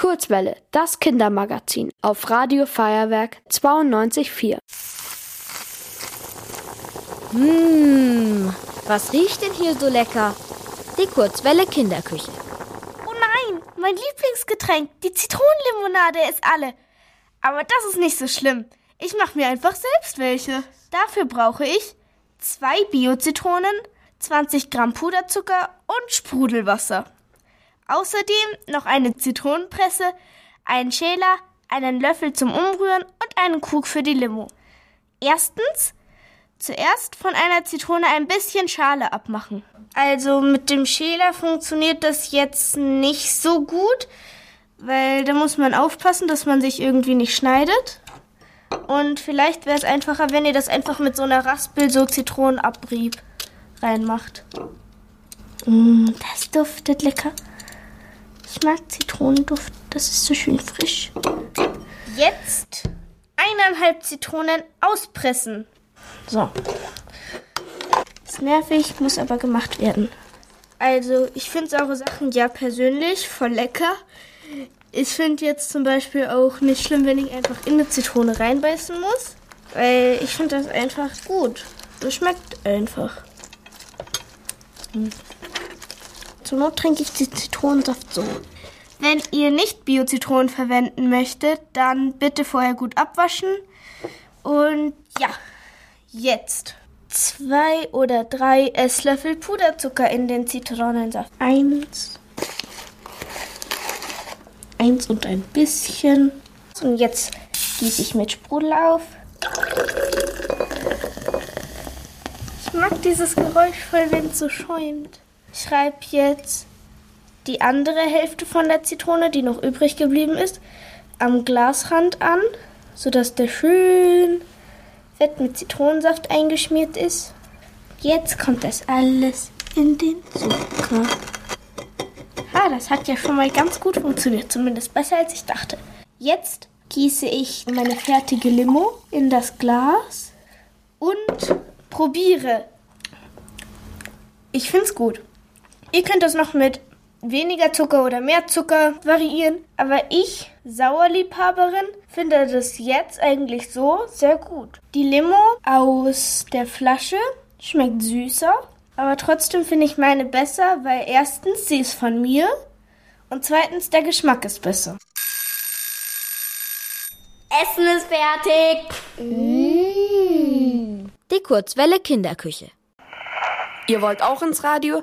Kurzwelle, das Kindermagazin auf Radio Feuerwerk 92.4. Mmh, was riecht denn hier so lecker? Die Kurzwelle Kinderküche. Oh nein, mein Lieblingsgetränk, die Zitronenlimonade ist alle. Aber das ist nicht so schlimm. Ich mache mir einfach selbst welche. Dafür brauche ich zwei Bio-Zitronen, 20 Gramm Puderzucker und Sprudelwasser. Außerdem noch eine Zitronenpresse, einen Schäler, einen Löffel zum Umrühren und einen Krug für die Limo. Erstens, zuerst von einer Zitrone ein bisschen Schale abmachen. Also mit dem Schäler funktioniert das jetzt nicht so gut, weil da muss man aufpassen, dass man sich irgendwie nicht schneidet. Und vielleicht wäre es einfacher, wenn ihr das einfach mit so einer Raspel, so Zitronenabrieb reinmacht. Mm, das duftet lecker. Ich mag Zitronenduft, das ist so schön frisch. Jetzt eineinhalb Zitronen auspressen. So. Ist nervig, muss aber gemacht werden. Also, ich finde saure Sachen ja persönlich voll lecker. Ich finde jetzt zum Beispiel auch nicht schlimm, wenn ich einfach in eine Zitrone reinbeißen muss. Weil ich finde das einfach gut. Das schmeckt einfach. Hm. Zur Not trinke ich die Zitronensaft so. Wenn ihr nicht Bio-Zitronen verwenden möchtet, dann bitte vorher gut abwaschen. Und ja, jetzt zwei oder drei Esslöffel Puderzucker in den Zitronensaft. Eins. Eins und ein bisschen. Und jetzt gieße ich mit Sprudel auf. Ich mag dieses Geräusch voll, wenn es so schäumt. Schreibe jetzt die andere Hälfte von der Zitrone, die noch übrig geblieben ist, am Glasrand an, sodass der schön fett mit Zitronensaft eingeschmiert ist. Jetzt kommt das alles in den Zucker. Ah, das hat ja schon mal ganz gut funktioniert, zumindest besser als ich dachte. Jetzt gieße ich meine fertige Limo in das Glas und probiere. Ich finde es gut. Ihr könnt das noch mit weniger Zucker oder mehr Zucker variieren, aber ich, Sauerliebhaberin, finde das jetzt eigentlich so sehr gut. Die Limo aus der Flasche schmeckt süßer, aber trotzdem finde ich meine besser, weil erstens sie ist von mir und zweitens der Geschmack ist besser. Essen ist fertig. Mmh. Die Kurzwelle Kinderküche. Ihr wollt auch ins Radio?